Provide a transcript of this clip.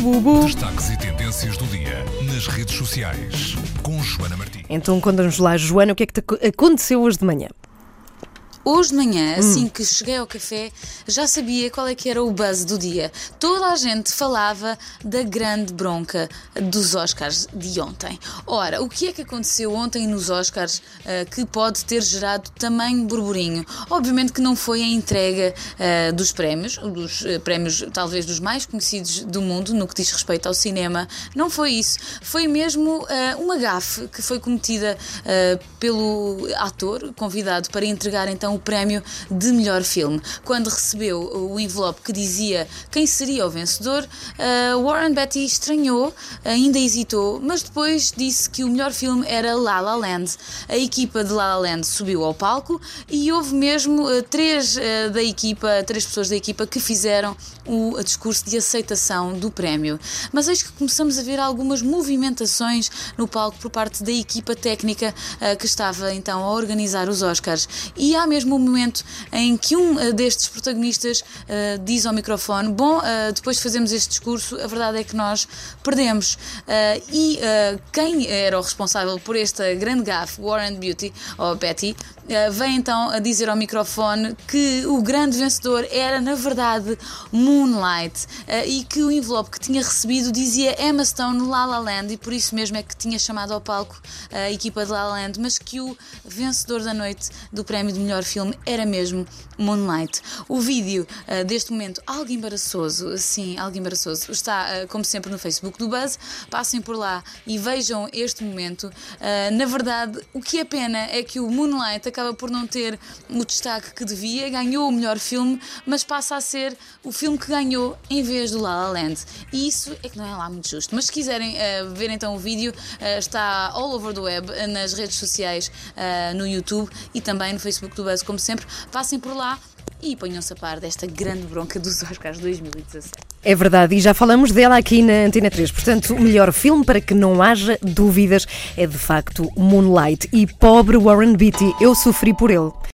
bubu. Destaques e tendências do dia nas redes sociais com Joana Martins. Então conta-nos lá, Joana, o que é que te aco- aconteceu hoje de manhã? Hoje de manhã, assim Hum. que cheguei ao café, já sabia qual é que era o buzz do dia. Toda a gente falava da grande bronca dos Oscars de ontem. Ora, o que é que aconteceu ontem nos Oscars ah, que pode ter gerado tamanho burburinho? Obviamente que não foi a entrega ah, dos prémios, dos ah, prémios talvez dos mais conhecidos do mundo no que diz respeito ao cinema. Não foi isso. Foi mesmo uma gafe que foi cometida pelo ator convidado para entregar então o prémio de melhor filme. Quando recebeu o envelope que dizia quem seria o vencedor, ah, Warren Beatty estranhou, ainda hesitou, mas depois disse que o melhor filme era La La Land. A equipa de La La Land subiu ao palco e houve mesmo ah, três ah, da equipa, três pessoas da equipa que fizeram o discurso de aceitação do prémio. Mas eis que começamos a ver algumas movimentações no palco por parte da equipa técnica que estava então a organizar os Oscars. E há mesmo um momento em que um ah, destes protagonistas ah, diz ao microfone: Bom, ah, depois de fazermos este discurso, a verdade é que nós perdemos. Ah, e quem era o responsável por esta grande gafe, Warren Beauty, ou Betty, vem então a dizer ao microfone que o grande vencedor era, na verdade, Moonlight e que o envelope que tinha recebido dizia Emma Stone La La Land e por isso mesmo é que tinha chamado ao palco a equipa de La La Land, mas que o vencedor da noite do prémio de melhor filme era mesmo Moonlight. O vídeo ah, deste momento, algo embaraçoso, sim, algo embaraçoso, está ah, como sempre no Facebook do Buzz. Passem por lá e vejam este momento. Ah, na verdade, o que é pena é que o Moonlight acaba por não ter o destaque que devia, ganhou o melhor filme, mas passa a ser o filme que ganhou em vez do La La Land. E isso é que não é lá muito justo. Mas se quiserem ver então o vídeo, está all over the web, nas redes sociais, no YouTube e também no Facebook do Buzz, como sempre. Passem por lá e ponham-se a par desta grande bronca dos Oscars 2017. É verdade, e já falamos dela aqui na Antena 3. Portanto, o melhor filme, para que não haja dúvidas, é de facto Moonlight. E pobre Warren Beatty, eu sofri por ele.